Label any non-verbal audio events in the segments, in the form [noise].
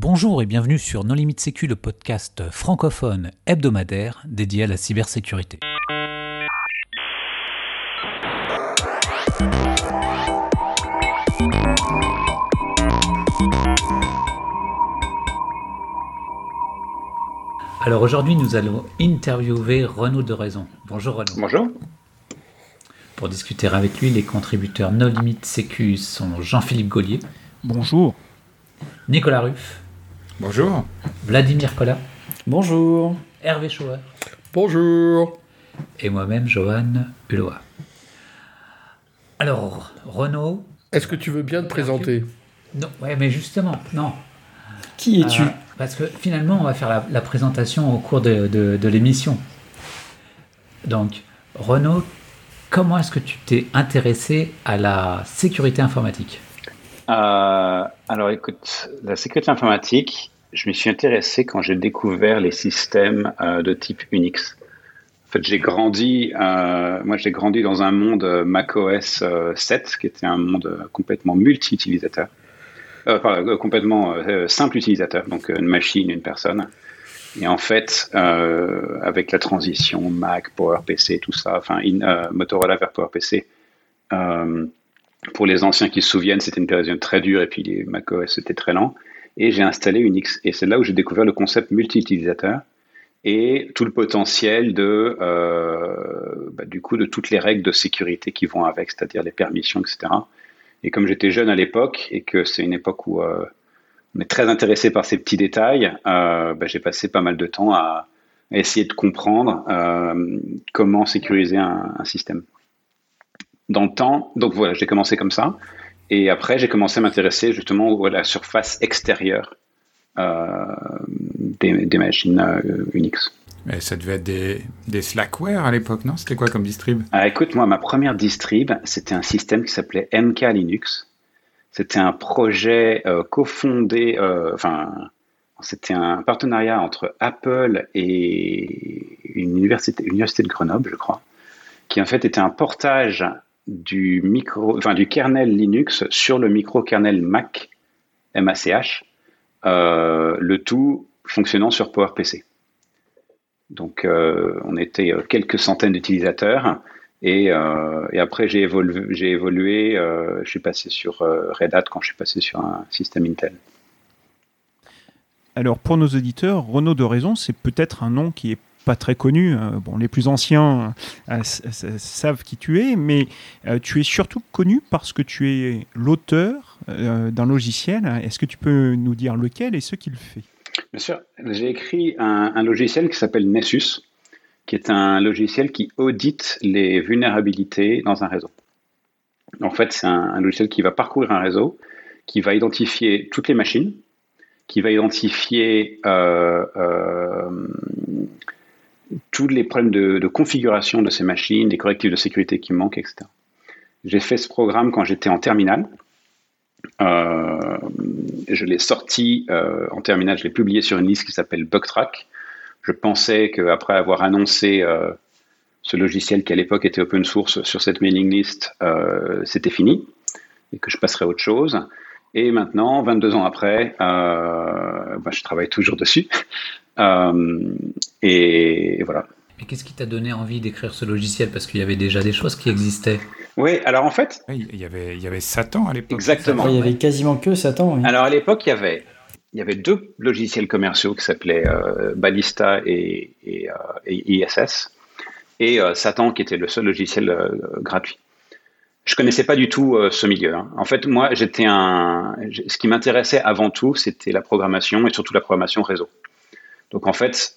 Bonjour et bienvenue sur Non Limite Sécu, le podcast francophone hebdomadaire dédié à la cybersécurité. Alors aujourd'hui, nous allons interviewer Renaud de Raison. Bonjour Renaud. Bonjour. Pour discuter avec lui, les contributeurs No Limite Sécu sont Jean-Philippe Gaulier. Bonjour. Nicolas Ruff. Bonjour. Vladimir Collat. Bonjour. Hervé Schauer. Bonjour. Et moi-même, Johan Hulot. Alors, Renaud. Est-ce que tu veux bien te présenter? Non, ouais, mais justement, non. Qui es-tu? Euh, Parce que finalement, on va faire la, la présentation au cours de, de- de l'émission. Donc, Renaud, comment est-ce que tu t'es intéressé à la sécurité informatique? Euh, alors écoute, la sécurité informatique, je m'y suis intéressé quand j'ai découvert les systèmes euh, de type Unix. En fait, j'ai grandi, euh, moi j'ai grandi dans un monde euh, macOS euh, 7, qui était un monde euh, complètement multi-utilisateur, Euh, euh, complètement euh, simple utilisateur, donc euh, une machine, une personne. Et en fait, euh, avec la transition Mac, PowerPC, tout ça, enfin in- euh, Motorola vers PowerPC, euh, pour les anciens qui se souviennent, c'était une période très dure et puis les macOS c'était très lent. Et j'ai installé Unix. Et c'est là où j'ai découvert le concept multi-utilisateur et tout le potentiel de, euh, bah, du coup, de toutes les règles de sécurité qui vont avec, c'est-à-dire les permissions, etc. Et comme j'étais jeune à l'époque et que c'est une époque où euh, on est très intéressé par ces petits détails, euh, bah, j'ai passé pas mal de temps à, essayer de comprendre comment sécuriser un système dans le temps. Donc voilà, j'ai commencé comme ça. Et après, j'ai commencé à m'intéresser justement à la surface extérieure euh, des, des machines euh, Unix. Mais ça devait être des, des Slackware à l'époque, non? C'était quoi comme distrib? Ah, écoute, moi, ma première distrib, c'était un système qui s'appelait MK Linux. C'était un projet euh, cofondé, enfin, c'était un partenariat entre Apple et une université, université de Grenoble, je crois, qui en fait était un portage du micro, enfin du kernel Linux sur le micro-kernel Mac, MACH, euh, le tout fonctionnant sur PowerPC. Donc, euh, on était euh, quelques centaines d'utilisateurs. Et, après, j'ai évolué, je suis passé sur Red Hat quand je suis passé sur un système Intel. Alors pour nos auditeurs, Renaud de Raison, c'est peut-être un nom qui est pas très connu. Euh, Bon, les plus anciens euh, savent qui tu es, mais euh, tu es surtout connu parce que tu es l'auteur d'un logiciel. Est-ce que tu peux nous dire lequel et ce qu'il fait? Bien sûr, j'ai écrit un, logiciel qui s'appelle Nessus, qui est un logiciel qui audite les vulnérabilités dans un réseau. En fait, c'est un, logiciel qui va parcourir un réseau, qui va identifier toutes les machines, qui va identifier tous les problèmes de, configuration de ces machines, des correctifs de sécurité qui manquent, etc. J'ai fait ce programme quand j'étais en terminale. Euh, je l'ai sorti euh, en terminale, je l'ai publié sur une liste qui s'appelle Bugtrack. Je pensais qu'après avoir annoncé euh, ce logiciel qui à l'époque était open source sur cette mailing list, c'était fini et que je passerais à autre chose. Et maintenant, 22 ans après, bah, je travaille toujours dessus. Euh, et, et voilà. Mais qu'est-ce qui t'a donné envie d'écrire ce logiciel? Parce qu'il y avait déjà des choses qui existaient. Oui, alors en fait, Il y avait, il y avait Satan à l'époque. exactement. Il y avait quasiment que Satan. oui. Alors à l'époque, il y avait, il y avait deux logiciels commerciaux qui s'appelaient euh, Ballista et, et, euh, et ISS, et euh, Satan qui était le seul logiciel euh, gratuit. Je connaissais pas du tout euh, ce milieu. hein. En fait, moi, j'étais un. Ce qui m'intéressait avant tout, c'était la programmation et surtout la programmation réseau. Donc en fait,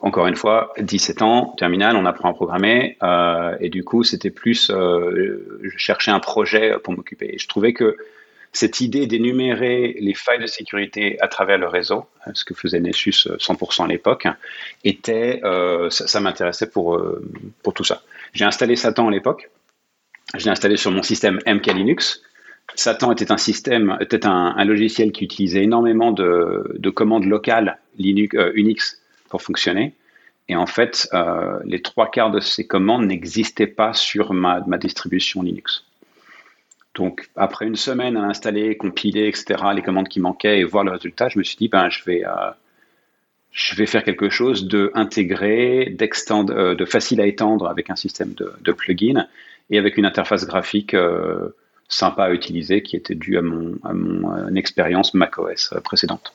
encore une fois, 17 ans, terminal, on apprend à programmer, euh, et du coup, c'était plus, euh, je cherchais un projet pour m'occuper. Je trouvais que cette idée d'énumérer les failles de sécurité à travers le réseau, euh, ce que faisait Nessus euh, 100% à l'époque, était, euh, ça, m'intéressait pour, euh, pour tout ça. J'ai installé Satan à l'époque. Je l'ai installé sur mon système MK Linux. Satan était un système, était un logiciel qui utilisait énormément de, de commandes locales Linux, euh, Unix pour fonctionner. Et en fait, euh, les trois quarts de ces commandes n'existaient pas sur ma, distribution Linux Donc, après une semaine à l'installer, compiler, etc., les commandes qui manquaient et voir le résultat, je me suis dit, ben, je vais, euh, je vais faire quelque chose de intégré, de facile à étendre avec un système de, de plugin et avec une interface graphique sympa à utiliser qui était due à mon, à mon expérience macOS précédente.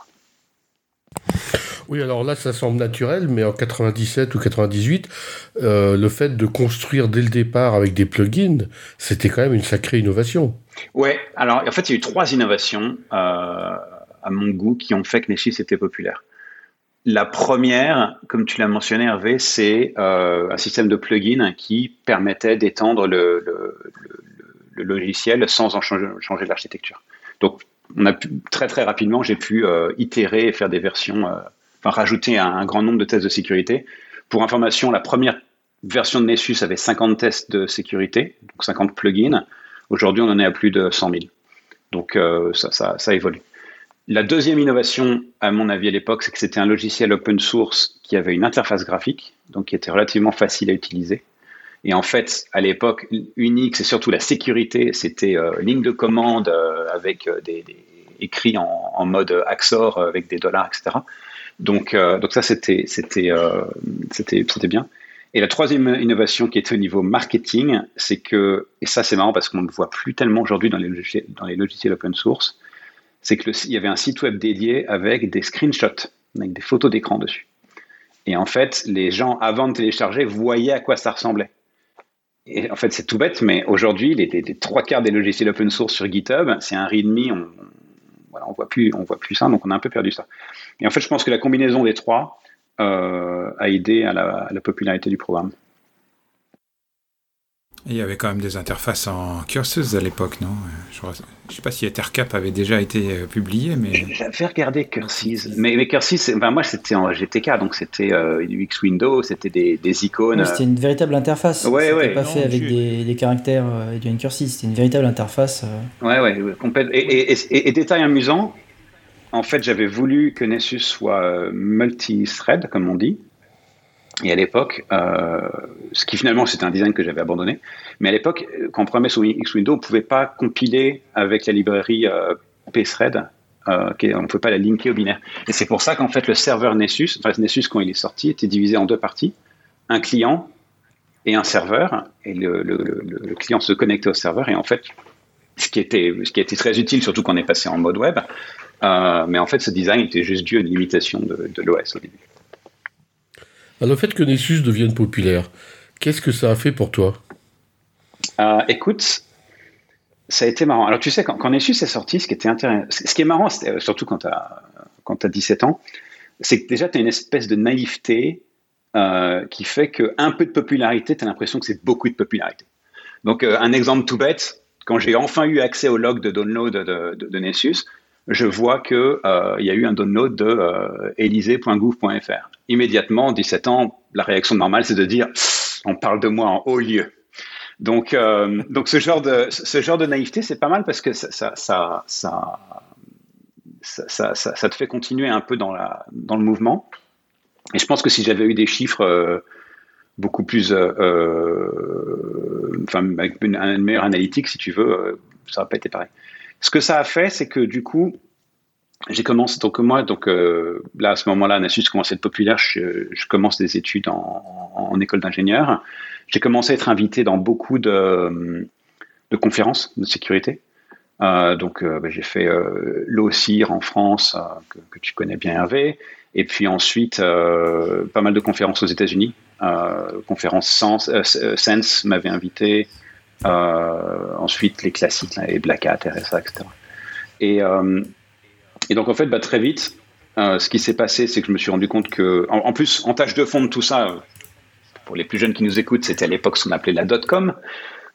Oui, alors là, ça semble naturel, mais en 97 ou 98, euh, le fait de construire dès le départ avec des plugins, c'était quand même une sacrée innovation. Ouais, alors en fait, il y a eu trois innovations euh, à mon goût qui ont fait que Nessus était populaire. La première, comme tu l'as mentionné Hervé, c'est euh, un système de plugins qui permettait d'étendre le, logiciel sans en changer, changer l'architecture. Donc, on a pu, très très rapidement, j'ai pu itérer et faire des versions enfin rajouter un, grand nombre de tests de sécurité. Pour information, la première version de Nessus avait 50 tests de sécurité, donc 50 plugins. Aujourd'hui, on en est à plus de 100 000. Donc euh, ça, ça, ça, évolue. La deuxième innovation, à mon avis à l'époque, c'est que c'était un logiciel open source qui avait une interface graphique, donc qui était relativement facile à utiliser. Et en fait, à l'époque, Unix et surtout la sécurité, c'était euh, ligne de commande euh, avec des, des, écrits en, en, mode Axor avec des dollars, etc. Donc, euh, donc ça, c'était, c'était, euh, c'était, c'était bien. Et la troisième innovation qui était au niveau marketing, c'est que, et ça c'est marrant parce qu'on ne le voit plus tellement aujourd'hui dans les logiciels, open source, c'est qu'il y avait un site web dédié avec des screenshots, avec des photos d'écran dessus. Et en fait, les gens, avant de télécharger, voyaient à quoi ça ressemblait. Et en fait, c'est tout bête, mais aujourd'hui, les, les, trois quarts des logiciels open source sur GitHub, c'est un README, on, voilà, on voit plus, on voit plus ça, donc on a un peu perdu ça. Et en fait, je pense que la combinaison des trois euh, a aidé à la, popularité du programme. Il y avait quand même des interfaces en cursus à l'époque, non? Je ne sais pas si Ethercap avait déjà été euh, publié, mais... J'avais regardé Cursis, mais, mais Cursis, moi c'était en GTK, donc c'était euh, UX Window, c'était des, icônes. c'était une véritable interface. Ouais, c'était pas fait avec des, caractères euh, du Cursis, c'était une véritable interface. Ouais, ouais, complètement. Et, et, détail amusant, en fait, j'avais voulu que Nessus soit euh, multi-thread, comme on dit. Et à l'époque, euh, ce qui finalement c'était un design que j'avais abandonné, mais à l'époque, quand on programmait sur X-Window, on ne pouvait pas compiler avec la librairie euh, euh, on ne pouvait pas la linker au binaire. Et c'est pour ça qu'en fait le serveur Nessus, enfin Nessus quand il est sorti, était divisé en deux parties, un client et un serveur, et le, client se connectait au serveur, et en fait, ce qui était, très utile, surtout quand on est passé en mode web, euh, mais en fait, ce design était juste dû à une limitation de, l'OS au début. Alors, le fait que Nessus devienne populaire, qu'est-ce que ça a fait pour toi? Euh, Écoute, ça a été marrant. Alors, tu sais, quand, Nessus est sorti, ce qui était intéressant, ce qui est marrant, euh, surtout quand tu as, quand as 17 ans, c'est que déjà, tu as une espèce de naïveté qui fait qu'un peu de popularité, tu as l'impression que c'est beaucoup de popularité. Donc, un exemple tout bête, quand j'ai enfin eu accès au log de download de, de Nessus, je vois qu'il euh, y a eu un download de euh, elysée.gouv.fr. Immédiatement, 17 ans, la réaction normale, c'est de dire on parle de moi en haut lieu. Donc, euh, donc ce genre de ce genre de naïveté, c'est pas mal parce que ça ça ça, ça, te fait continuer un peu dans la dans le mouvement. Et je pense que si j'avais eu des chiffres beaucoup plus, enfin, avec une, meilleure analytique, si tu veux, ça n'aurait pas été pareil. Ce que ça a fait, c'est que du coup, j'ai commencé, donc moi, donc euh, là, à ce moment-là, Nassus commençait à être populaire, je, commence des études en, école d'ingénieur. J'ai commencé à être invité dans beaucoup de, conférences de sécurité. Euh, donc, euh, bah, j'ai fait euh, l'OCIR en France, que, tu connais bien Hervé, et puis ensuite, pas mal de conférences aux États-Unis. conférence Sense, Sense m'avait invité, ensuite, les classiques, les Black Hat, RSA, etc. Et, euh, et donc, en fait, bah, très vite, euh, ce qui s'est passé, c'est que je me suis rendu compte que, en, plus, en tâche de fond de tout ça, pour les plus jeunes qui nous écoutent, c'était à l'époque ce qu'on appelait la dot-com,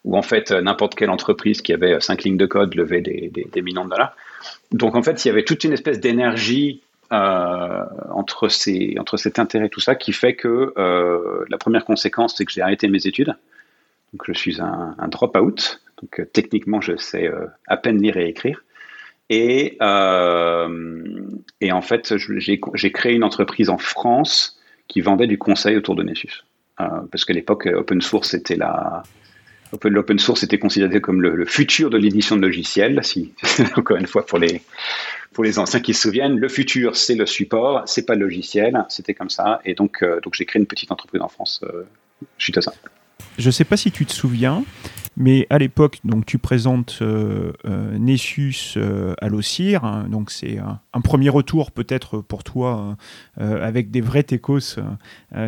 où en fait, n'importe quelle entreprise qui avait cinq lignes de code levait des, des, millions de dollars. Donc en fait, il y avait toute une espèce d'énergie euh, entre, ces, entre cet intérêt et tout ça qui fait que euh, la première conséquence, c'est que j'ai arrêté mes études. Donc, je suis un, un drop-out. Donc, euh, techniquement, je sais euh, à peine lire et écrire. Et, euh, en fait, j'ai créé une entreprise en France qui vendait du conseil autour de Nessus. Parce qu'à l'époque, open source, c'était la, l'open source était considéré comme le, futur de l'édition de logiciels. [laughs] Encore une fois, pour les, pour les anciens qui se souviennent, le futur, c'est le support, c'est pas le logiciel. C'était comme ça. Et donc, donc j'ai créé une petite entreprise en France suite à ça. Je sais pas si tu te souviens, mais à l'époque, donc tu présentes euh, euh, Nessus euh, à l'OCIR, hein, donc c'est un, premier retour peut-être pour toi avec des vrais techos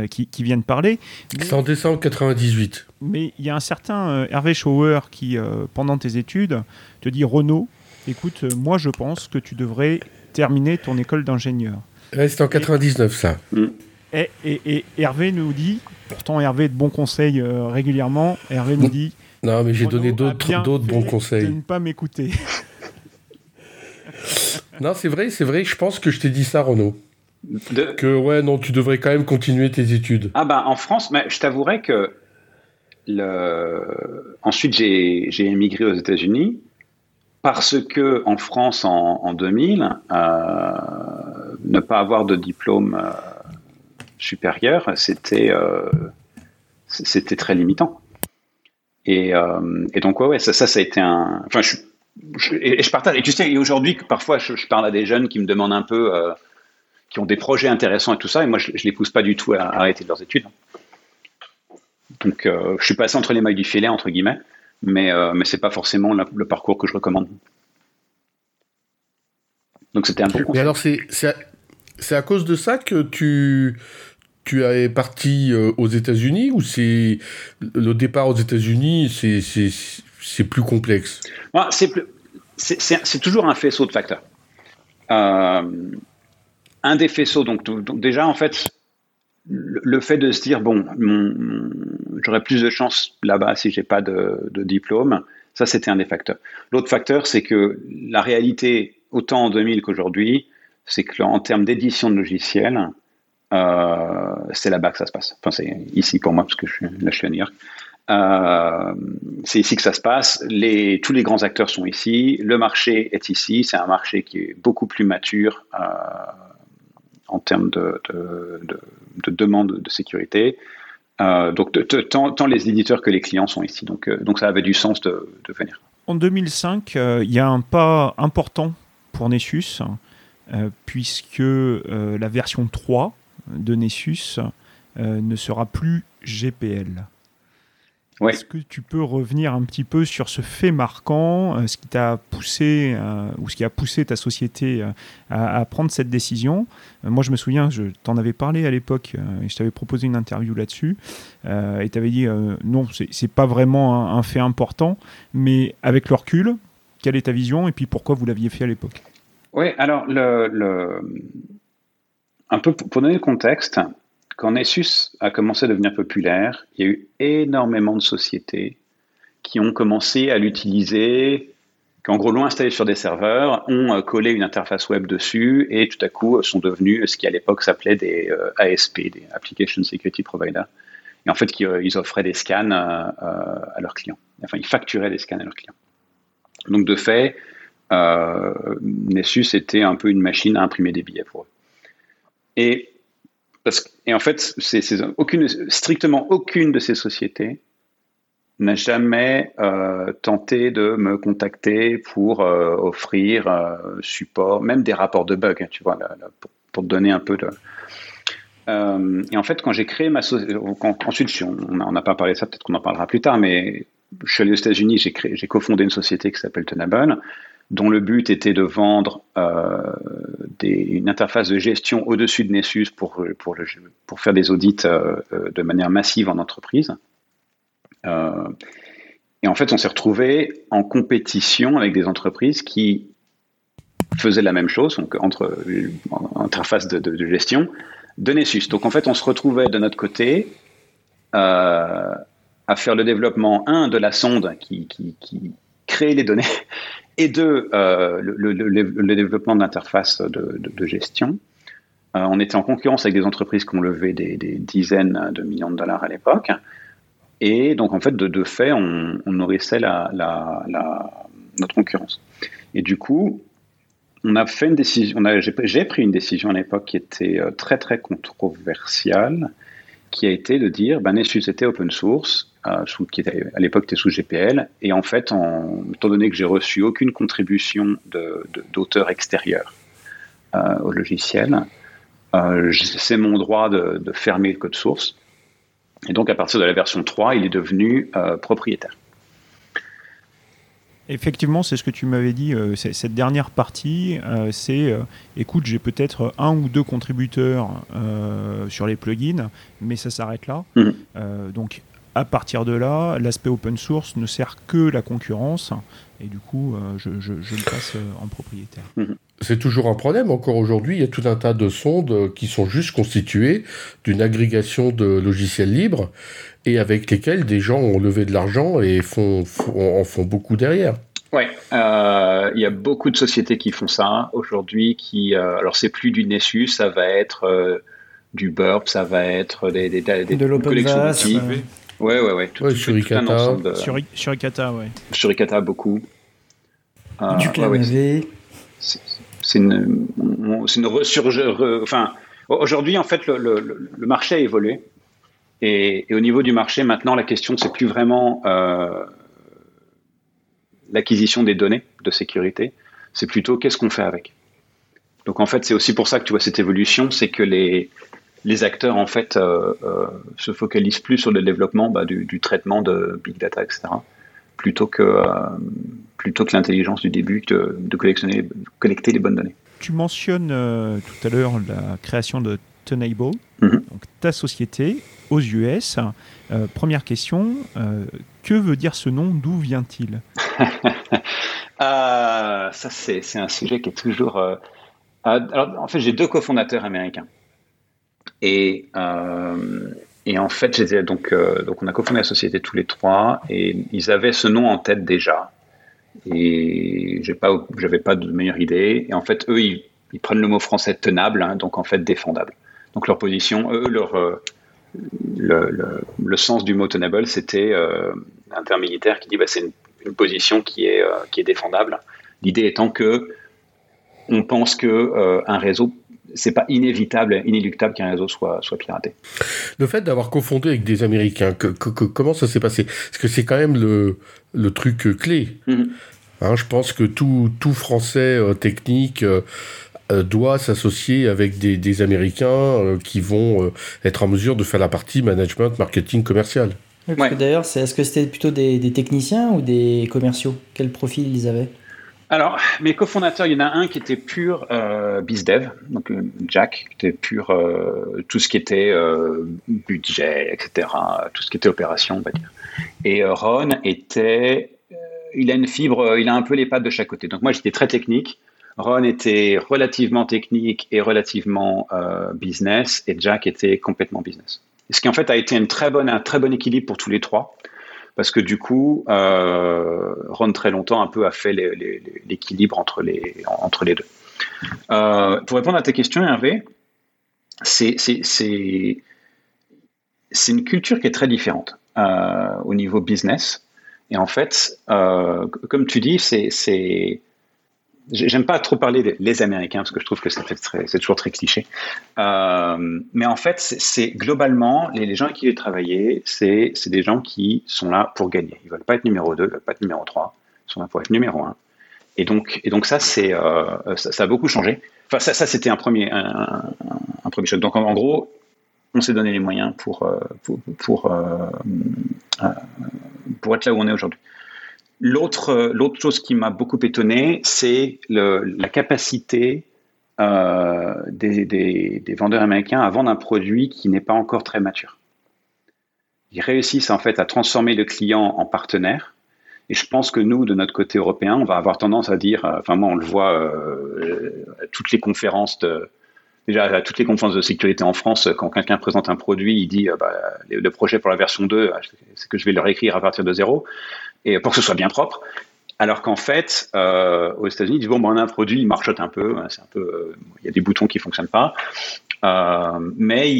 qui, viennent parler. C'est en décembre 98. Mais il y a un certain Hervé Schauer qui, pendant tes études, te dit Renaud, écoute, moi je pense que tu devrais terminer ton école d'ingénieur. c'est en 99 ça. Mm. Et, et, Hervé nous dit, pourtant Hervé de bons conseils régulièrement, Hervé nous dit non, mais j'ai donné d'autres bons conseils. De ne pas m'écouter. [laughs] non, c'est vrai, c'est vrai. Je pense que je t'ai dit ça, Renaud. Que ouais, non, tu devrais quand même continuer tes études. Ah bah en France, mais je t'avouerai que le... ensuite j'ai émigré aux États-Unis parce que en France en, 2000, euh, ne pas avoir de diplôme euh, supérieur, c'était euh, c'était très limitant. Et, euh, et, donc, ouais, ouais, ça, ça, ça a été un. Enfin, je, et, je partage. Et tu sais, aujourd'hui, parfois, je, parle à des jeunes qui me demandent un peu, euh, qui ont des projets intéressants et tout ça, et moi, je, je les pousse pas du tout à, arrêter leurs études. Donc, euh, je suis passé entre les mailles du filet, entre guillemets, mais, euh, mais c'est pas forcément le parcours que je recommande. Donc, c'était un peu. Mais alors, c'est c'est à cause de ça que tu tu es parti euh, aux États-Unis ou c'est le départ aux États-Unis, c'est plus complexe? C'est toujours un faisceau de facteurs. Euh, un des faisceaux, donc, déjà en fait, le, fait de se dire bon, j'aurais plus de chance là-bas si j'ai pas de, de, diplôme, ça c'était un des facteurs. L'autre facteur, c'est que la réalité, autant en 2000 qu'aujourd'hui, c'est que en termes d'édition de logiciels, euh, c'est là-bas que ça se passe. Enfin, c'est ici pour moi, parce que je suis, là, je suis à New York. Euh, c'est ici que ça se passe. Tous les grands acteurs sont ici. Le marché est ici. C'est un marché qui est beaucoup plus mature euh, en termes de, de, de, demande de sécurité. donc, tant, les éditeurs que les clients sont ici. Donc, donc ça avait du sens de, venir. En 2005, il y a un pas important pour Nessus, puisque la version 3 de Nessus euh, ne sera plus GPL. Est-ce que tu peux revenir un petit peu sur ce fait marquant, euh, ce qui t'a poussé euh, ou ce qui a poussé ta société à, prendre cette décision? Moi, je me souviens, je t'en avais parlé à l'époque et je t'avais proposé une interview là-dessus et tu avais dit non, c'est pas vraiment un, fait important, mais avec le recul, quelle est ta vision et puis pourquoi vous l'aviez fait à l'époque? Oui, alors le un peu pour donner le contexte, quand Nessus a commencé à devenir populaire, il y a eu énormément de sociétés qui ont commencé à l'utiliser, qui en gros l'ont installé sur des serveurs, ont euh, collé une interface web dessus et tout à coup euh, sont devenus ce qui à l'époque s'appelait des euh, ASP, des Application Security Provider. Et en fait, ils offraient des scans à leurs clients. Enfin, ils facturaient des scans à leurs clients. Donc de fait, Nessus était un peu une machine à imprimer des billets pour eux. Et, en fait, strictement aucune de ces sociétés n'a jamais euh, tenté de me contacter pour euh, offrir euh, support, même des rapports de bugs, hein, tu vois, pour, donner un peu de. et en fait, quand j'ai créé ma société, ensuite, on n'a pas parlé de ça, peut-être qu'on en parlera plus tard, mais je suis allé aux États-Unis, j'ai cofondé une société qui s'appelle Tenable, dont le but était de vendre euh, une interface de gestion au-dessus de Nessus pour, pour, faire des audits euh, euh, de manière massive en entreprise. et en fait, on s'est retrouvé en compétition avec des entreprises qui faisaient la même chose, donc entre interface de, de, gestion de Nessus. Donc en fait, on se retrouvait de notre côté à faire le développement, un, de la sonde qui, qui, qui crée les données et deux, euh, le, développement de, de, gestion. Euh, on était en concurrence avec des entreprises qui ont levé des, dizaines de millions de dollars à l'époque. Et donc, en fait, de, de fait, on, nourrissait notre concurrence. Et du coup, on a fait une décision, j'ai pris une décision à l'époque qui était euh, très, très controversiale, qui a été de dire, ben, Nessus était open source, euh, sous, qui était, à l'époque était sous GPL, et en fait, en, étant donné que j'ai reçu aucune contribution d'auteur de, extérieur euh, au logiciel, euh, c'est mon droit de, de, fermer le code source. Et donc, à partir de la version 3, il est devenu euh, propriétaire. Effectivement, c'est ce que tu m'avais dit. Euh, cette dernière partie, euh, c'est euh, écoute, j'ai peut-être un ou deux contributeurs sur les plugins, mais ça s'arrête là. Mhm. donc, à partir de là, l'aspect open source ne sert que la concurrence, et du coup, je, le passe en propriétaire. Mhm. C'est toujours un problème. Encore aujourd'hui, il y a tout un tas de sondes qui sont juste constituées d'une agrégation de logiciels libres et avec lesquels des gens ont levé de l'argent et font, en font beaucoup derrière. Ouais, euh, il y a beaucoup de sociétés qui font ça aujourd'hui. Qui, euh, alors c'est plus du Nessus, ça va être euh, du Burp, ça va être des, des, des, de collections d'outils. Ouais, ouais, ouais. Tout, ouais sur Icata. De... Sur, sur Icata, ouais. Beaucoup. du clavier. C'est une, resurge. Enfin, aujourd'hui, en fait, le, marché a évolué. Et, au niveau du marché, maintenant, la question, c'est plus vraiment euh, l'acquisition des données de sécurité, c'est plutôt qu'est-ce qu'on fait avec? Donc en fait, c'est aussi pour ça que tu vois cette évolution, c'est que les, acteurs en fait euh, euh, se focalisent plus sur le développement bah, du, du, traitement de big data, etc., plutôt que plutôt que l'intelligence du début de, de collectionner, collecter les bonnes données. Tu mentionnes euh, tout à l'heure la création de Tenable, Mhm. donc ta société aux US. Euh, première question, euh, que veut dire ce nom? D'où vient-il? [laughs] Ça, c'est un sujet qui est toujours. alors, en fait, j'ai deux cofondateurs américains. Et, et en fait, donc, donc, on a cofondé la société tous les trois et ils avaient ce nom en tête déjà. Et j'ai pas, j'avais pas de meilleure idée. Et en fait, eux, ils, prennent le mot français tenable, hein, donc en fait défendable. Donc leur position, eux, leur, euh, le, sens du mot tenable, c'était euh, un terme militaire qui dit bah, c'est une, une, position qui est, euh, qui est défendable. L'idée étant que on pense que euh, un réseau c'est pas inévitable, inéluctable qu'un réseau soit, soit piraté. Le fait d'avoir confondu avec des Américains, que, que, que, comment ça s'est passé? Parce que c'est quand même le, le truc clé. Mm -hmm. hein, je pense que tout, tout Français euh, technique euh, doit s'associer avec des, des Américains euh, qui vont euh, être en mesure de faire la partie management, marketing, commercial. Ouais. D'ailleurs, est-ce que c'était plutôt des, des, techniciens ou des commerciaux? Quel profil ils avaient? Alors, mes cofondateurs, il y en a un qui était pur euh, BizDev, donc euh, Jack, qui était pur euh, tout ce qui était euh, budget, etc., tout ce qui était opération, on va dire. Et euh, Ron était, euh, il a une fibre, il a un peu les pattes de chaque côté. Donc moi, j'étais très technique. Ron était relativement technique et relativement business, et Jack était complètement business. Ce qui en fait a été une très bonne, un très bon équilibre pour tous les trois parce que du coup, euh, Ron très longtemps un peu a fait l'équilibre entre les, entre les deux. Euh, pour répondre à ta question, Hervé, c'est une culture qui est très différente euh, au niveau business. Et en fait, comme tu dis, c'est J'aime pas trop parler des Américains parce que je trouve que c'est toujours très cliché. Euh, mais en fait, c'est globalement les, gens avec qui j'ai travaillé, c'est des gens qui sont là pour gagner. Ils veulent pas être numéro 2, ils veulent pas être numéro 3, ils sont là pour être numéro 1. Et donc, euh, ça, ça, a beaucoup changé. Enfin, ça, c'était un premier un, choc. Donc en, gros, on s'est donné les moyens pour euh, pour être là où on est aujourd'hui. L'autre, l'autre chose qui m'a beaucoup étonné, c'est la capacité euh, des, vendeurs américains à vendre un produit qui n'est pas encore très mature. Ils réussissent en fait à transformer le client en partenaire. Et je pense que nous, de notre côté européen, on va avoir tendance à dire, enfin moi on le voit euh, à toutes les conférences de, déjà à toutes les conférences de sécurité en France, quand quelqu'un présente un produit, il dit bah, le projet pour la version 2, c'est que je vais le réécrire à partir de zéro et pour que ce soit bien propre. Alors qu'en fait, euh, aux États-Unis, ils disent bon, ben, on a un produit, il marchote un peu, c'est un peu, euh, il y a des boutons qui fonctionnent pas, euh, mais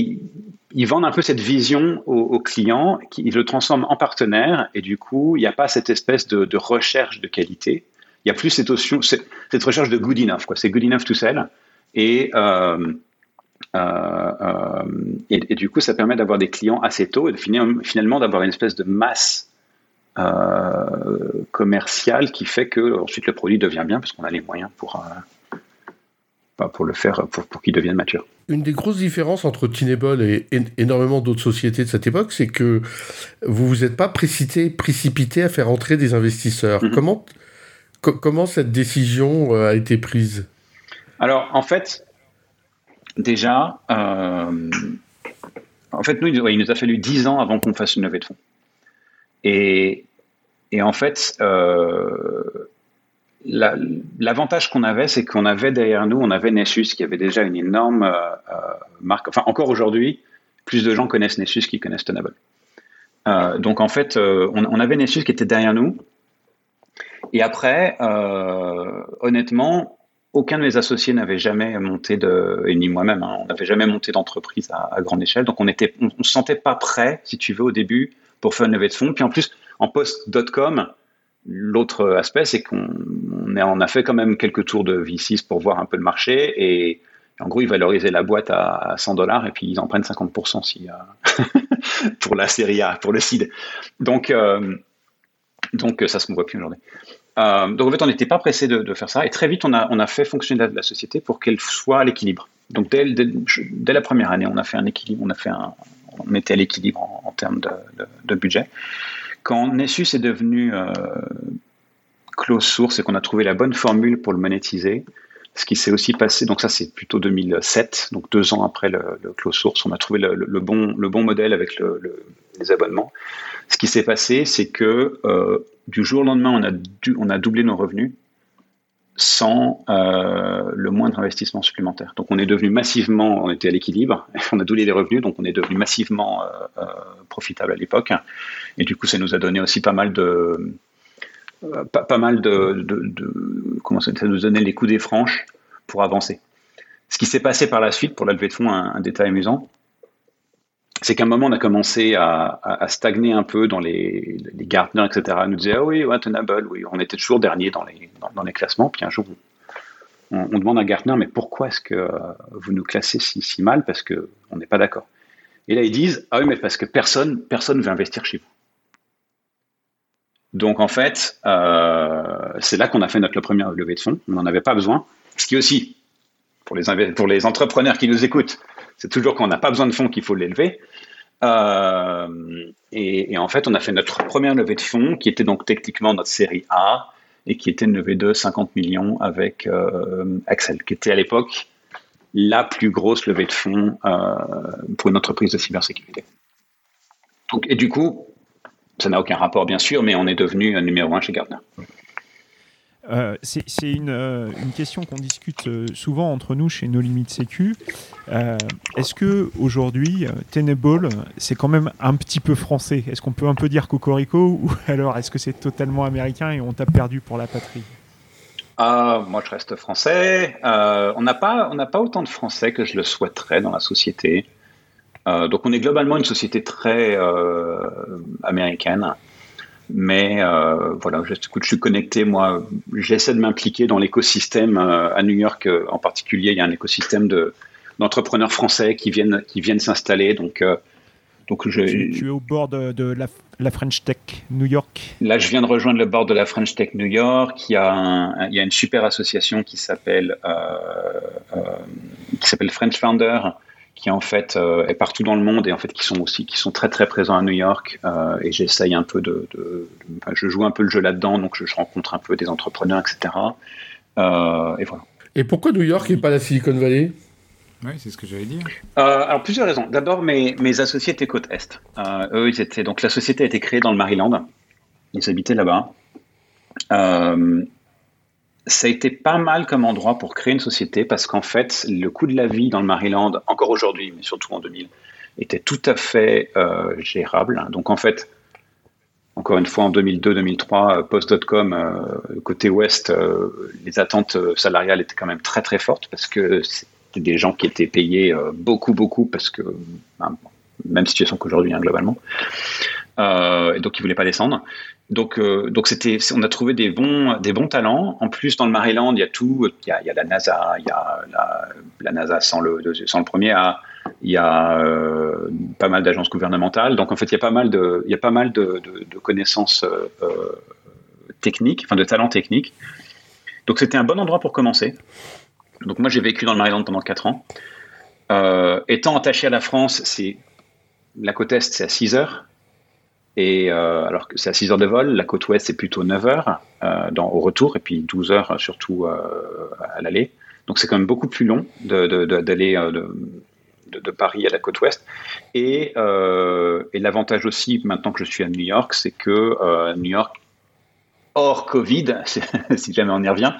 ils, vendent un peu cette vision aux, clients, ils le transforment en partenaire, et du coup, il n'y a pas cette espèce de, recherche de qualité. Il y a plus cette recherche de good enough. C'est good enough to sell, et et, du coup, ça permet d'avoir des clients assez tôt et de, finalement d'avoir une espèce de masse commerciale qui fait que ensuite le produit devient bien parce qu'on a les moyens pour, pour le faire, pour, pour qu'il devienne mature. Une des grosses différences entre Tinable et, énormément d'autres sociétés de cette époque, c'est que vous vous êtes pas précipité, précipité à faire entrer des investisseurs. Mm-hmm. Comment, comment cette décision euh, a été prise? Alors, en fait, déjà, euh, en fait, nous, il nous a fallu 10 ans avant qu'on fasse une levée de fonds. Et, et en fait, euh, L'avantage qu'on avait, c'est qu'on avait derrière nous, on avait Nessus qui avait déjà une énorme euh, marque. Enfin, encore aujourd'hui, plus de gens connaissent Nessus qu'ils connaissent Tenable. Donc en fait, on, avait Nessus qui était derrière nous. Et après, honnêtement, aucun de mes associés n'avait jamais monté de, et ni moi-même, hein, on n'avait jamais monté d'entreprise à, grande échelle. Donc on était, on, se sentait pas prêt, si tu veux, au début pour faire une levée de fonds. Puis en plus, en post.com, L'autre aspect, c'est qu'on on a fait quand même quelques tours de V6 pour voir un peu le marché et en gros, ils valorisaient la boîte à 100 dollars et puis ils en prennent 50% si, [laughs] pour la série A, pour le seed. Donc, euh, donc ça se voit plus aujourd'hui. Euh, donc en fait, on n'était pas pressé de, faire ça et très vite, on a, fait fonctionner la, société pour qu'elle soit à l'équilibre. Donc dès, la première année, on a fait un équilibre, on était à l'équilibre en, termes de, de, budget. Quand Nessus est devenu euh, close source et qu'on a trouvé la bonne formule pour le monétiser, ce qui s'est aussi passé, donc ça c'est plutôt 2007, donc deux ans après le, close source, on a trouvé le, bon, le modèle avec les abonnements. Ce qui s'est passé, c'est que euh, du jour au lendemain, on a, on a doublé nos revenus sans euh, le moindre investissement supplémentaire. Donc on est devenu massivement, on était à l'équilibre, [laughs] on a doublé les revenus, donc on est devenu massivement euh, profitable à l'époque. Et du coup, ça nous a donné aussi pas mal de, pas, mal de, comment ça, nous donnait les coups des franches pour avancer. Ce qui s'est passé par la suite pour la levée de fonds, un, détail amusant, c'est qu'à un moment on a commencé à, stagner un peu dans les, les Gartner, etc. On nous disait ah oui, Tenable, oui, on était toujours dernier dans les, classements. Puis un jour, on, demande à Gartner mais pourquoi est-ce que vous nous classez si, mal? Parce que on n'est pas d'accord. Et là ils disent ah oui mais parce que personne personne veut investir chez vous. Donc en fait, euh, c'est là qu'on a fait notre première levée de fonds. On n'en avait pas besoin. Ce qui aussi, pour les, les entrepreneurs qui nous écoutent, c'est toujours qu'on n'a pas besoin de fonds qu'il faut l'élever. Euh, et, en fait, on a fait notre première levée de fonds, qui était donc techniquement notre série A, et qui était une levée de 50 millions avec euh, Axel, qui était à l'époque la plus grosse levée de fonds pour une entreprise de cybersécurité. Et du coup, ça n'a aucun rapport, bien sûr, mais on est devenu un numéro un chez Gartner. Euh, c'est euh, une, question qu'on discute euh, souvent entre nous chez No Limit Sécu. Est-ce que aujourd'hui, Tenable, c'est quand même un petit peu français? Est-ce qu'on peut un peu dire Cocorico ou [laughs] alors est-ce que c'est totalement américain et on t'a perdu pour la patrie? Ah, moi, je reste français. on n'a pas, pas autant de Français que je le souhaiterais dans la société. Euh, donc on est globalement une société très euh, américaine. Mais euh, voilà, je, je, suis connecté, moi, j'essaie de m'impliquer dans l'écosystème. à New York en particulier, il y a un écosystème de, d'entrepreneurs français qui viennent, qui viennent s'installer. Donc, donc je, tu, es au bord de, la, French Tech New York Là, je viens de rejoindre le bord de la French Tech New York. Il y a, il y a une super association qui s'appelle, qui s'appelle French Founder qui en fait euh, est partout dans le monde et en fait qui sont aussi qui sont très très présents à New York euh, et j'essaye un peu de, je joue un peu le jeu là-dedans donc je, rencontre un peu des entrepreneurs etc euh, et voilà. Et pourquoi New York et pas la Silicon Valley? Oui, c'est ce que j'allais dire. alors, plusieurs raisons. D'abord, mes, mes associés étaient côte Est. eux, ils étaient. Donc, la société a été créée dans le Maryland. Ils habitaient là-bas ça a été pas mal comme endroit pour créer une société parce qu'en fait, le coût de la vie dans le Maryland, encore aujourd'hui, mais surtout en 2000, était tout à fait euh, gérable. Donc en fait, encore une fois, en 2002-2003, euh, Post.com, euh, côté ouest, les attentes salariales étaient quand même très très fortes parce que c'était des gens qui étaient payés beaucoup beaucoup parce que, ben, même situation qu'aujourd'hui, hein, globalement. Et donc, ils voulaient pas descendre. Donc, euh, donc c'était, on a trouvé des bons, des bons talents. En plus, dans le Maryland, il y a tout. Il y a, la NASA, il y a la, NASA sans le, sans le premier A. Il y a euh, pas mal d'agences gouvernementales. Donc, en fait, il y a pas mal de, il y a pas mal de, connaissances euh, techniques, enfin de talents techniques. Donc, c'était un bon endroit pour commencer. Donc, moi, j'ai vécu dans le Maryland pendant 4 ans. Étant attaché à la France, c'est la côte est, c'est à 6 heures. Et euh, alors que c'est à 6 heures de vol, la côte ouest c'est plutôt 9 heures euh, au retour et puis 12 heures surtout euh, à l'aller. Donc c'est quand même beaucoup plus long d'aller de, Paris à la côte ouest. Et, et l'avantage aussi maintenant que je suis à New York, c'est que New York hors Covid, [laughs] si jamais on y revient,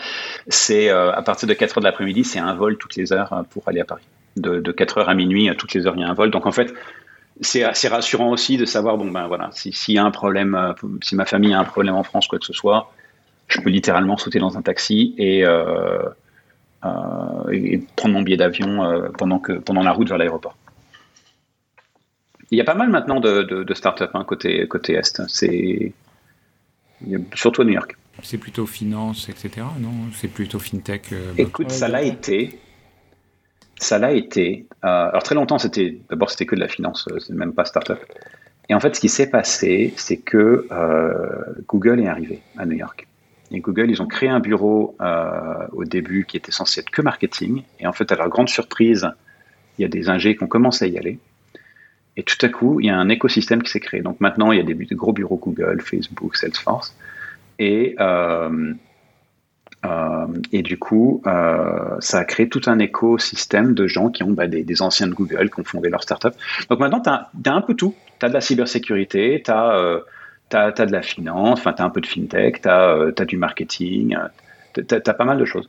c'est à partir de 4 heures de l'après-midi, c'est un vol toutes les heures pour aller à Paris. De 4 heures à minuit, toutes les heures, il y a un vol. Donc en fait, c'est assez rassurant aussi de savoir bon ben voilà s'il y a un problème euh, si ma famille a un problème en France quoi que ce soit je peux littéralement sauter dans un taxi et, euh, euh, et prendre mon billet d'avion euh, pendant que pendant la route vers l'aéroport. Il y a pas mal maintenant de, de, de start-up hein, côté côté est. C'est surtout à New York. C'est plutôt finance etc non? C'est plutôt fintech écoute ça l'a été ça l'a été. Euh, alors très longtemps, c'était d'abord c'était que de la finance, euh, c'est même pas startup. Et en fait, ce qui s'est passé, c'est que euh, Google est arrivé à New York. Et Google, ils ont créé un bureau au début qui était censé être que marketing. Et en fait, à leur grande surprise, il y a des ingés qui ont commencé à y aller. Et tout à coup, il y a un écosystème qui s'est créé. Donc maintenant, il y a des, gros bureaux Google, Facebook, Salesforce. Et euh, et du coup, euh, ça a créé tout un écosystème de gens qui ont bah, des, des, anciens de Google, qui ont fondé leur startup. Donc maintenant, tu as, as, un peu tout. Tu as de la cybersécurité, tu as, euh, as, de la finance, enfin, tu as un peu de fintech, tu as, euh, as, du marketing, tu as, as, pas mal de choses.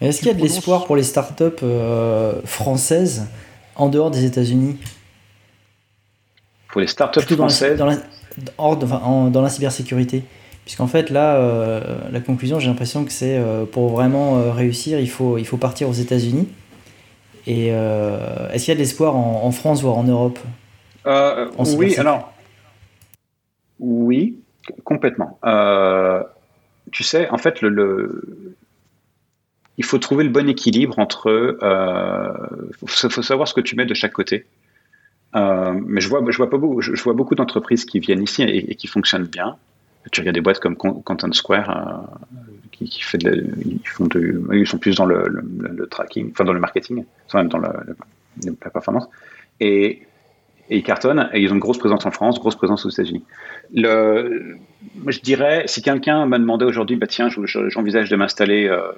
Est-ce qu'il y a de l'espoir pour les startups euh, françaises en dehors des États-Unis? Pour les startups françaises dans la, dans la, en, dans la cybersécurité Puisqu'en fait, là, euh, la conclusion, j'ai l'impression que c'est euh, pour vraiment euh, réussir, il faut, il faut partir aux États-Unis. Et est-ce qu'il y a de l'espoir en, en, France, voire en Europe? En Oui, alors. Oui, complètement. tu sais, en fait, le, le, il faut trouver le bon équilibre entre. Il faut, faut, savoir ce que tu mets de chaque côté. mais je vois, je vois, pas beaucoup, je, vois beaucoup d'entreprises qui viennent ici et, et qui fonctionnent bien tu regardes des boîtes comme Content Square euh, qui, font de, ils sont plus dans le, tracking, enfin dans le marketing, même dans la performance, et, ils cartonnent et ils ont une grosse présence en France, grosse présence aux États-Unis. Je dirais, si quelqu'un m'a demandé aujourd'hui, bah tiens, j'envisage de m'installer euh,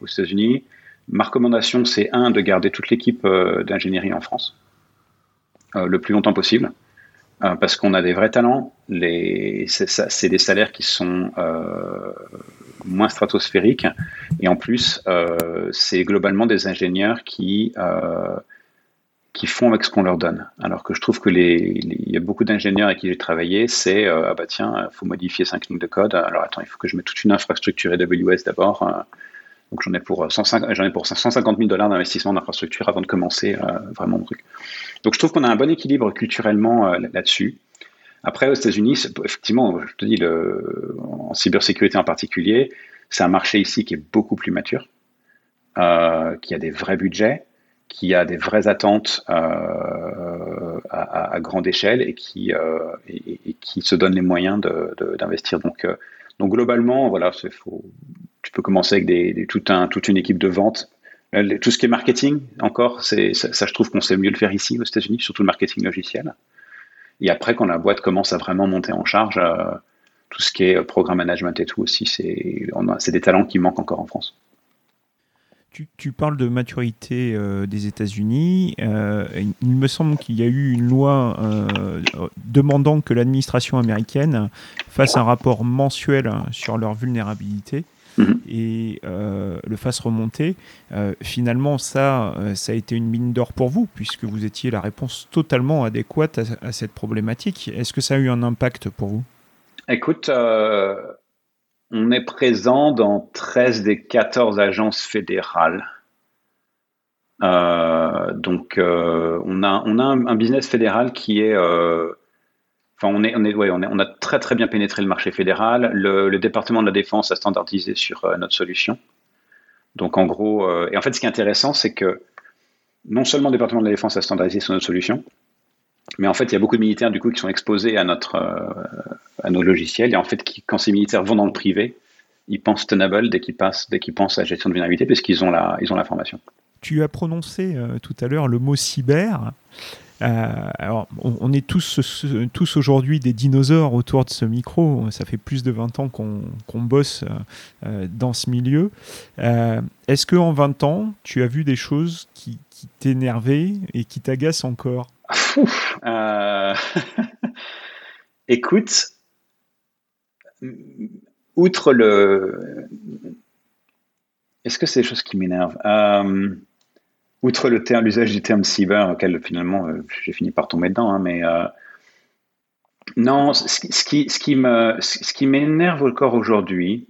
aux États-Unis, ma recommandation c'est un de garder toute l'équipe euh, d'ingénierie en France le plus longtemps possible parce qu'on a des vrais talents. C'est des salaires qui sont euh, moins stratosphériques et en plus, euh, c'est globalement des ingénieurs qui euh, qui font avec ce qu'on leur donne. Alors que je trouve que les, il y a beaucoup d'ingénieurs avec qui j'ai travaillé, c'est euh, ah bah tiens, faut modifier cinq lignes de code. Alors attends, il faut que je mette toute une infrastructure AWS d'abord. Donc j'en ai pour 150, j'en ai pour 150 000 dollars d'investissement d'infrastructure avant de commencer euh, vraiment mon truc. Donc je trouve qu'on a un bon équilibre culturellement euh, là-dessus. Après aux États-Unis, effectivement, je te dis le, en cybersécurité en particulier, c'est un marché ici qui est beaucoup plus mature, euh, qui a des vrais budgets, qui a des vraies attentes à, grande échelle et qui et, qui se donne les moyens d'investir. Donc donc globalement, voilà, faut, tu peux commencer avec toute une équipe de vente. Euh, tout ce qui est marketing, encore, ça, je trouve qu'on sait mieux le faire ici aux États-Unis, surtout le marketing logiciel. Et après, quand la boîte commence à vraiment monter en charge, euh, tout ce qui est programme management et tout aussi, c'est des talents qui manquent encore en France. Tu, tu, parles de maturité euh, des États-Unis. Euh, il me semble qu'il y a eu une loi euh, demandant que l'administration américaine fasse un rapport mensuel sur leur vulnérabilité Mhm. et le fasse remonter. finalement, ça, ça a été une mine d'or pour vous, puisque vous étiez la réponse totalement adéquate à, à cette problématique. Est-ce que ça a eu un impact pour vous? Écoute, on est présent dans 13 des 14 agences fédérales. Euh, donc, euh, on a, un, business fédéral qui est, euh, Enfin, on, est, a très très bien pénétré le marché fédéral. Le, le département de la défense a standardisé sur notre solution. Donc en gros, et en fait, ce qui est intéressant, c'est que non seulement le département de la défense a standardisé sur notre solution, mais en fait, il y a beaucoup de militaires du coup qui sont exposés à notre à nos logiciels et en fait, quand ces militaires vont dans le privé, ils pensent tenable dès qu'ils passent, dès qu'ils pensent à la gestion de vulnérabilité, parce qu'ils ont la, ils ont la formation. Tu as prononcé euh, tout à l'heure le mot cyber. Euh, alors, on, est tous, tous aujourd'hui des dinosaures autour de ce micro. Ça fait plus de 20 ans qu'on bosse euh, dans ce milieu. Est-ce qu'en 20 ans, tu as vu des choses qui, qui t'énervaient et qui t'agacent encore? [laughs] Écoute, outre le. Est-ce que c'est des choses qui m'énervent? Euh, Outre le terme, l'usage du terme cyber, auquel finalement euh, j'ai fini par tomber dedans, hein, mais euh, non, ce, qui, ce qui me, ce qui m'énerve encore aujourd'hui,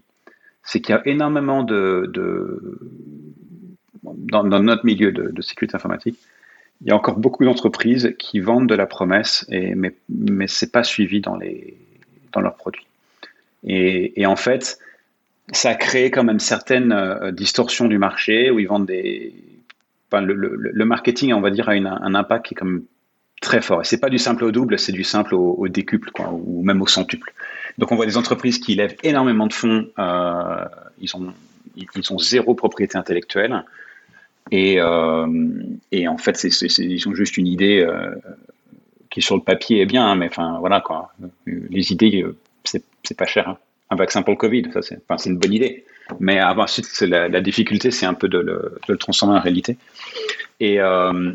c'est qu'il y a énormément de, de dans, notre milieu de, sécurité informatique, il y a encore beaucoup d'entreprises qui vendent de la promesse, et, mais, mais c'est pas suivi dans, les, dans leurs produits. Et, en fait, ça a créé quand même certaines euh, distorsions du marché où ils vendent des. Le, marketing, on va dire, a un impact qui est quand même très fort. Et c'est pas du simple au double, c'est du simple au, décuple, ou même au centuple. Donc on voit des entreprises qui lèvent énormément de fonds, euh, ils, ont, zéro propriété intellectuelle. Et, euh, en fait, c'est, ils ont juste une idée qui sur le papier est bien, hein, mais enfin voilà. Les idées c'est pas cher. Hein. Un vaccin pour le Covid, ça c'est enfin, une bonne idée. Mais ensuite, la, la difficulté, c'est un peu de le, de le, transformer en réalité. Et, euh,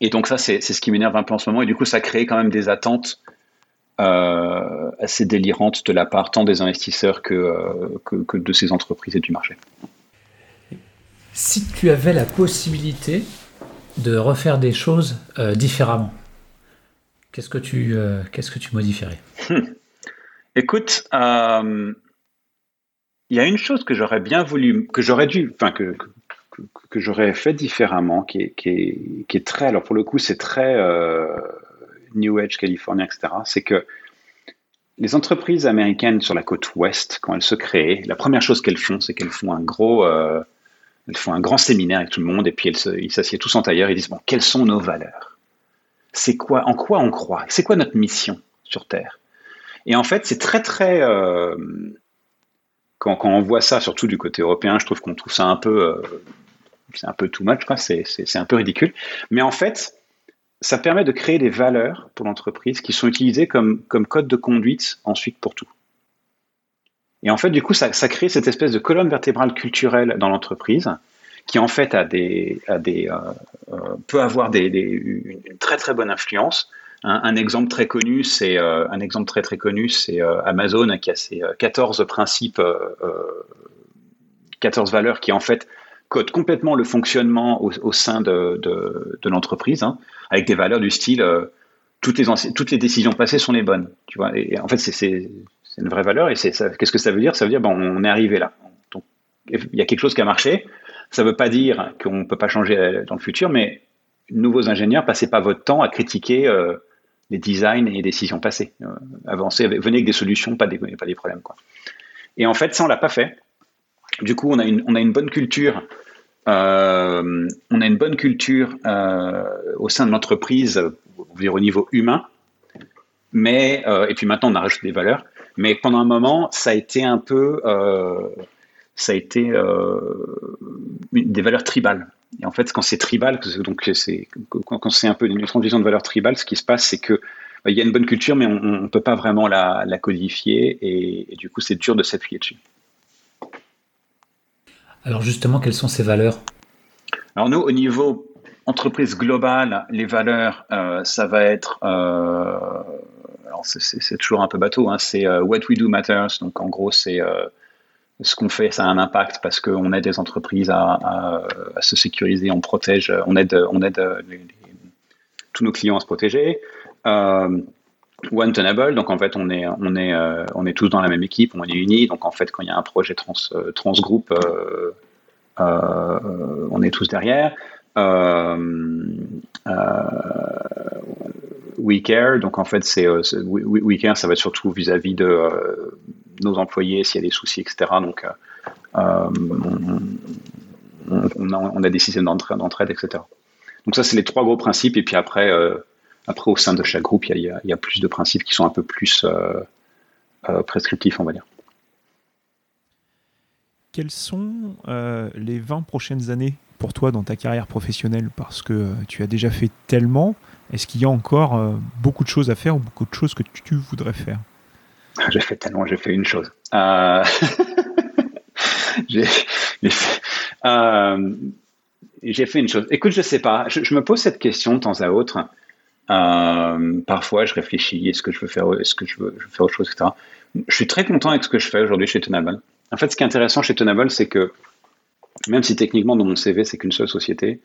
et donc ça, c'est ce qui m'énerve un peu en ce moment. Et du coup, ça crée quand même des attentes euh, assez délirantes de la part tant des investisseurs que, euh, que, que, de ces entreprises et du marché. Si tu avais la possibilité de refaire des choses différemment, qu'est-ce que tu, qu'est-ce que tu modifierais? Écoute, euh, il y a une chose que j'aurais bien voulu, que j'aurais dû, enfin que, que, j'aurais fait différemment, qui est, qui, est, qui est, très, alors pour le coup c'est très euh, New Age, California, etc. C'est que les entreprises américaines sur la côte ouest, quand elles se créent, la première chose qu'elles font, c'est qu'elles font un gros, euh, elles font un grand séminaire avec tout le monde, et puis elles ils s'assiedent tous en tailleur, et disent bon, quelles sont nos valeurs? C'est quoi, en quoi on croit? C'est quoi notre mission sur Terre? Et en fait, c'est très très euh, quand, on voit ça, surtout du côté européen, je trouve qu'on trouve ça un peu euh, c'est un peu too much. C'est, un peu ridicule. Mais en fait, ça permet de créer des valeurs pour l'entreprise qui sont utilisées comme, code de conduite ensuite pour tout. Et en fait, du coup, ça, crée cette espèce de colonne vertébrale culturelle dans l'entreprise qui en fait a des, a des euh, peut avoir des, une très très bonne influence un, exemple très connu, c'est euh, un exemple très très connu, c'est euh, Amazon qui a ses 14 euh, principes, 14 valeurs qui en fait codent complètement le fonctionnement au, sein de, l'entreprise, hein, avec des valeurs du style toutes les toutes les décisions passées sont les bonnes, tu vois. Et, en fait, c'est une vraie valeur. Et qu'est-ce que ça veut dire? Ça veut dire bon, on est arrivé là. Donc, il y a quelque chose qui a marché. Ça ne veut pas dire qu'on ne peut pas changer dans le futur, mais nouveaux ingénieurs, passez pas votre temps à critiquer les designs et décisions passées. Euh, avancez, venez avec des solutions, pas des, pas des problèmes. Quoi. Et en fait, ça, on l'a pas fait. Du coup, on a une, on a une bonne culture. Euh, on a une bonne culture euh, au sein de l'entreprise, au niveau humain, mais et puis maintenant on a rajouté des valeurs. Mais pendant un moment, ça a été un peu, ça a été des valeurs tribales. Et en fait, quand c'est tribal, donc c'est quand c'est un peu une transition de valeur tribale, ce qui se passe, c'est que bah, il y a une bonne culture, mais on ne peut pas vraiment la, codifier, et, du coup, c'est dur de s'appuyer dessus. Alors justement, quelles sont ces valeurs? Alors nous, au niveau entreprise globale, les valeurs, euh, ça va être, euh, alors c'est toujours un peu bateau, hein, c'est euh, what we do matters. Donc en gros, c'est ce qu'on fait, ça a un impact parce qu'on aide les entreprises à, se sécuriser, on protège, on aide, on aide tous nos clients à se protéger. Euh, One Tenable, donc en fait on est, on, est, euh, on est tous dans la même équipe, on est unis, donc en fait quand il y a un projet trans, euh, trans groupe, on est tous derrière. WeCare. Donc en fait, c'est WeCare, ça va être surtout vis-à-vis de nos employés s'il y a des soucis, etc. Donc on, on, a, des systèmes d'entraide, etc. Donc ça, c'est les trois gros principes. Et puis après, après au sein de chaque groupe, il y, a, il y a plus de principes qui sont un peu plus prescriptifs, on va dire quelles sont euh, les 20 prochaines années pour toi dans ta carrière professionnelle? Parce que euh, tu as déjà fait tellement. Est-ce qu'il y a encore euh, beaucoup de choses à faire ou beaucoup de choses que tu, voudrais faire? [laughs] J'ai fait tellement, j'ai fait une chose. [laughs] j'ai fait, une chose. Écoute, je sais pas. Je, me pose cette question de temps à autre. parfois, je réfléchis. Est-ce que je veux faire, est-ce que je veux, faire autre chose, etc. Je suis très content avec ce que je fais aujourd'hui chez Tenable. En fait, ce qui est intéressant chez Tenable, c'est que même si techniquement dans mon CV c'est qu'une seule société,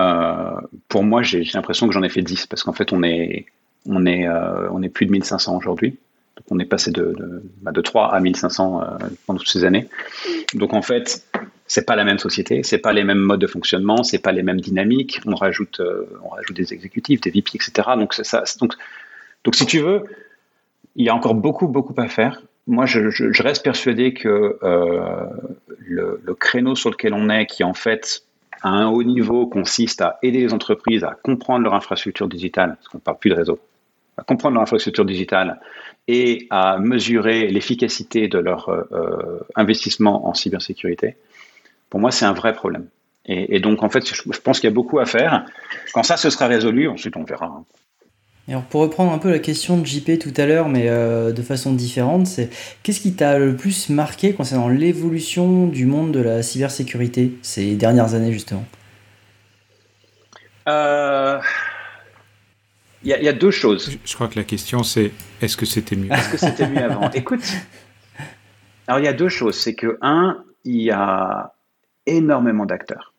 euh, pour moi j'ai l'impression que j'en ai fait 10 parce qu'en fait on est, on, est, euh, on est plus de 1500 aujourd'hui. On est passé de, de, bah, de 3 à 1500 euh, pendant toutes ces années. Donc en fait, c'est pas la même société, c'est pas les mêmes modes de fonctionnement, c'est pas les mêmes dynamiques. On rajoute, euh, on rajoute des exécutifs, des VP, etc. Donc, si tu veux, il y a encore beaucoup, beaucoup à faire moi, je, reste persuadé que euh, le, créneau sur lequel on est, qui en fait à un haut niveau consiste à aider les entreprises à comprendre leur infrastructure digitale, parce qu'on ne parle plus de réseau, à comprendre leur infrastructure digitale et à mesurer l'efficacité de leur euh, investissement en cybersécurité, pour moi, c'est un vrai problème. Et, donc, en fait, je, pense qu'il y a beaucoup à faire. Quand ça se sera résolu, ensuite on verra. Hein alors pour reprendre un peu la question de JP tout à l'heure, mais euh, de façon différente, c'est qu'est-ce qui t'a le plus marqué concernant l'évolution du monde de la cybersécurité ces dernières années justement? Euh, Il y, a deux choses. Je, crois que la question c'est est-ce que c'était mieux? Est-ce que c'était mieux avant? [laughs] Écoute, alors il y a deux choses. C'est que un, il y a énormément d'acteurs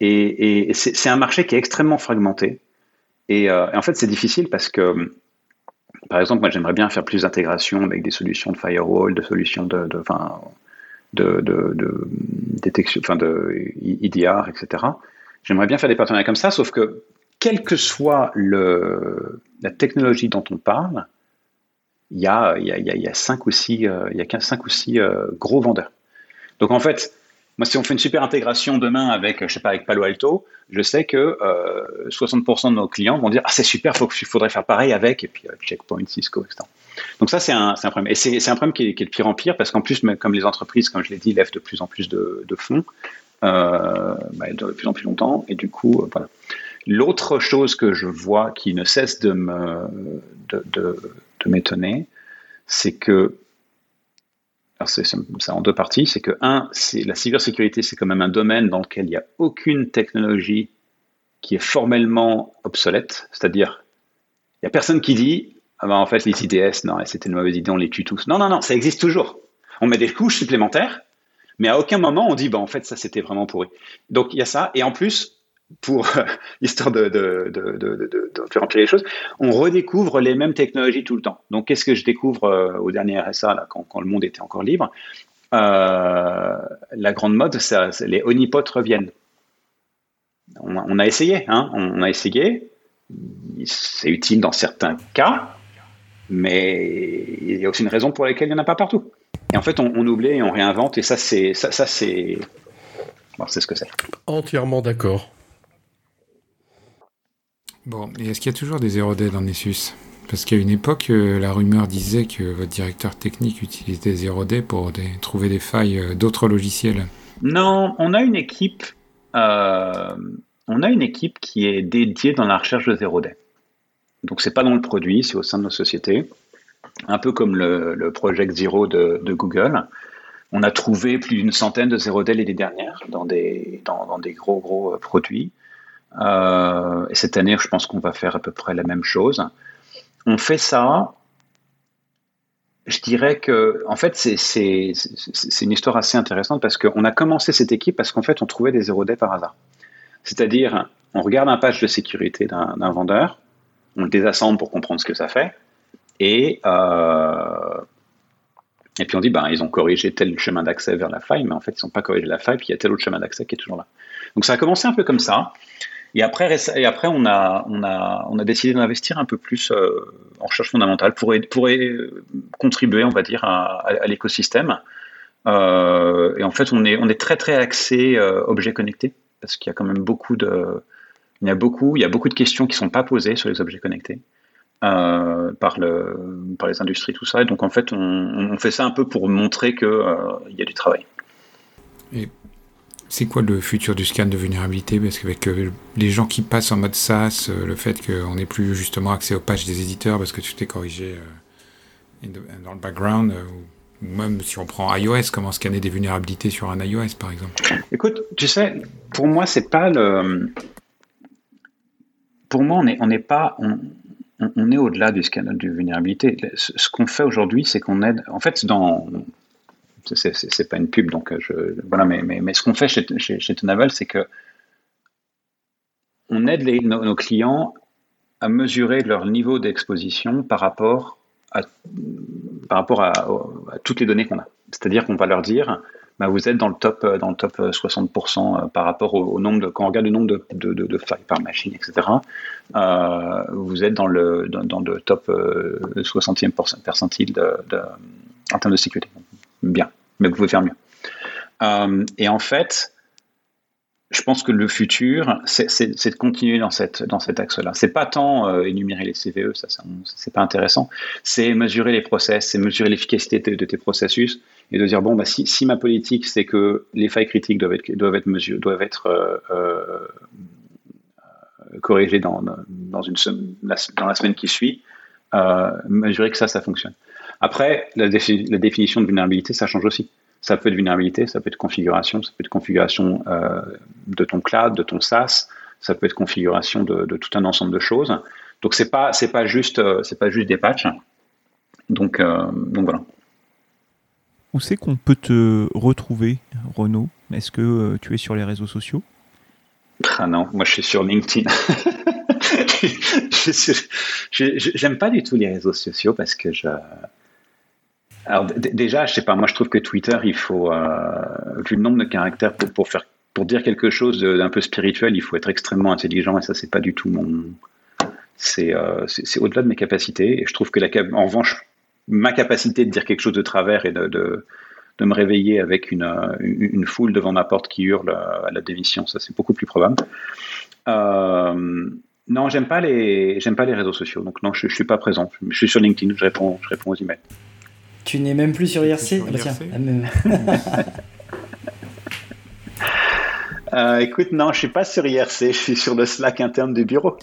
et, et c'est un marché qui est extrêmement fragmenté. Euh, et, en fait, c'est difficile parce que, par exemple, moi, j'aimerais bien faire plus d'intégration avec des solutions de firewall, de solutions de, de, de, de, détection, enfin, de IDR, etc. J'aimerais bien faire des partenariats comme ça, sauf que, quelle que soit la technologie dont on parle, il y a, il cinq ou six, euh, euh, gros vendeurs. Donc, en fait, moi, si on fait une super intégration demain avec, je sais pas, avec Palo Alto, je sais que 60% euh, de nos clients vont dire ah c'est super, il faudrait faire pareil avec et puis Checkpoint, Cisco, etc. Donc ça c'est un, problème et c'est un problème qui est, qui de pire en pire parce qu'en plus comme les entreprises, comme je l'ai dit, lèvent de plus en plus de, de fonds, bah, de plus en plus longtemps et du coup voilà. L'autre chose que je vois qui ne cesse de me de, m'étonner, c'est que c'est en deux parties, c'est que un, la cybersécurité, c'est quand même un domaine dans lequel il n'y a aucune technologie qui est formellement obsolète, c'est-à-dire il n'y a personne qui dit ah ben, en fait les IDS non c'était une mauvaise idée, on les tue tous. Non non non, ça existe toujours. On met des couches supplémentaires, mais à aucun moment on dit bah en fait ça c'était vraiment pourri. Donc il y a ça et en plus pour [laughs] histoire de, faire empirer les choses, on redécouvre les mêmes technologies tout le temps. Donc, qu'est-ce que je découvre euh, au dernier RSA, quand, le monde était encore libre? Euh, La grande mode, ça, les honeypots reviennent. On, a essayé, hein, on a essayé. C'est utile dans certains cas, mais il y a aussi une raison pour laquelle il n'y en a pas partout. Et en fait, on, oublie et on réinvente, et ça, c'est ça, c'est c'est ce que c'est. Entièrement d'accord. Bon, et est-ce qu'il y a toujours des zero day dans Nessus? Parce qu'à une époque, euh, la rumeur disait que votre directeur technique utilisait zero day pour trouver des failles euh, d'autres logiciels. Non, on a une équipe. Euh, on a une équipe qui est dédiée dans la recherche de zero day. Donc c'est pas dans le produit, c'est au sein de nos sociétés. Un peu comme le, Project Zero de, Google. On a trouvé plus d'une centaine de zero day l'année dernière dans des, dans des gros gros produits. Euh, et cette année, je pense qu'on va faire à peu près la même chose. On fait ça. Je dirais que, en fait, c'est une histoire assez intéressante parce qu'on a commencé cette équipe parce qu'en fait, on trouvait des zéro day par hasard. C'est-à-dire, on regarde un patch de sécurité d'un vendeur, on le désassemble pour comprendre ce que ça fait, et, euh, et puis on dit, ben, ils ont corrigé tel chemin d'accès vers la faille, mais en fait, ils n'ont pas corrigé la faille, puis il y a tel autre chemin d'accès qui est toujours là. Donc ça a commencé un peu comme ça. Et après, et après on, a, on, a, on a décidé d'investir un peu plus en recherche fondamentale pour, pour contribuer, on va dire, à, l'écosystème. et en fait, on est, on est très très axé objets connectés parce qu'il y a quand même beaucoup de, il y a beaucoup, il y a beaucoup de questions qui sont pas posées sur les objets connectés. Euh, par, le, par les industries, tout ça. Et donc en fait, on, fait ça un peu pour montrer qu'il euh, y a du travail. Et c'est quoi le futur du scan de vulnérabilité? Parce qu'avec euh, les gens qui passent en mode SaaS, le fait qu'on n'ait plus justement accès aux pages des éditeurs parce que tout est corrigé dans le background, ou même si on prend iOS, comment scanner des vulnérabilités sur un iOS par exemple? Écoute, tu sais, pour moi, c'est pas le. Pour moi, on n'est on pas on, est au-delà du scandale de vulnérabilité. Ce, qu'on fait aujourd'hui, c'est qu'on aide. En fait, dans. C'est pas une pub, donc je. Voilà, mais, ce qu'on fait chez, chez, c'est que. On aide nos, clients à mesurer leur niveau d'exposition par rapport à, toutes les données qu'on a. C'est-à-dire qu'on va leur dire bah, vous êtes dans le top, euh, dans le top 60% euh, euh, par rapport au, nombre de, quand on regarde le nombre de, de, failles par machine, etc. vous êtes dans le, dans, le top 60e percentile en termes de sécurité. Bien, mais vous pouvez faire mieux. et en fait, je pense que le futur, c'est de continuer dans, cette, dans cet axe-là. C'est pas tant énumérer les CVE, ça, ça c'est pas intéressant. C'est mesurer les process, c'est mesurer l'efficacité de, tes processus et de dire bon bah si, ma politique c'est que les failles critiques doivent être doivent être mesure, doivent être euh, euh, corrigées dans, dans une dans la semaine qui suit, euh, mesurer que ça ça fonctionne. Après la, la, définition de vulnérabilité ça change aussi. Ça peut être vulnérabilité, ça peut être configuration, ça peut être configuration de ton cloud, de ton SaaS, ça peut être configuration de, de tout un ensemble de choses. Donc c'est pas c'est pas juste c'est pas juste des patchs. Donc donc voilà. Où c'est qu'on peut te retrouver, Renaud? Est-ce que euh, tu es sur les réseaux sociaux? Ah non, moi je suis sur LinkedIn. [laughs] J'aime pas du tout les réseaux sociaux parce que je. Alors déjà, je sais pas, moi je trouve que Twitter, il faut, euh, vu le nombre de caractères pour, faire, pour dire quelque chose d'un peu spirituel, il faut être extrêmement intelligent et ça c'est pas du tout mon, c'est euh, au-delà de mes capacités et je trouve que la, en revanche, ma capacité de dire quelque chose de travers et de, de, me réveiller avec une, une, foule devant ma porte qui hurle à la démission, ça c'est beaucoup plus probable. Euh, non, j'aime pas les j'aime pas les réseaux sociaux, donc non, je, je suis pas présent. Je suis sur LinkedIn, je réponds, je réponds aux emails. Tu n'es même plus sur IRC, ah, [laughs] euh, écoute, non, je suis pas sur IRC, je suis sur le Slack interne du bureau.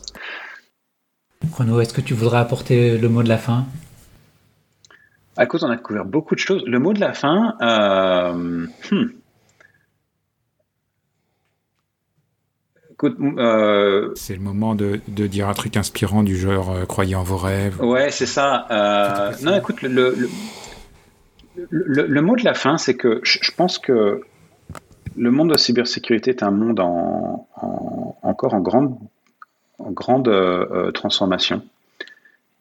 Renaud, est-ce que tu voudrais apporter le mot de la fin? À cause, on a couvert beaucoup de choses. Le mot de la fin. Euh, hmm. euh, c'est le moment de, dire un truc inspirant du genre euh, croyez en vos rêves. Ouais, c'est ça. non, écoute, le, le, mot de la fin, c'est que je, pense que le monde de la cybersécurité est un monde en, encore en grande, en grande transformation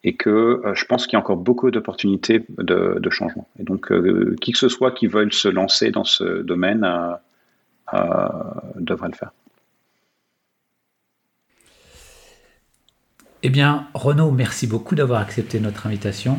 et que euh, je pense qu'il y a encore beaucoup d'opportunités de, changement. Et donc, euh, qui que ce soit qui veuille se lancer dans ce domaine euh, devrait le faire. Eh bien, Renaud, merci beaucoup d'avoir accepté notre invitation.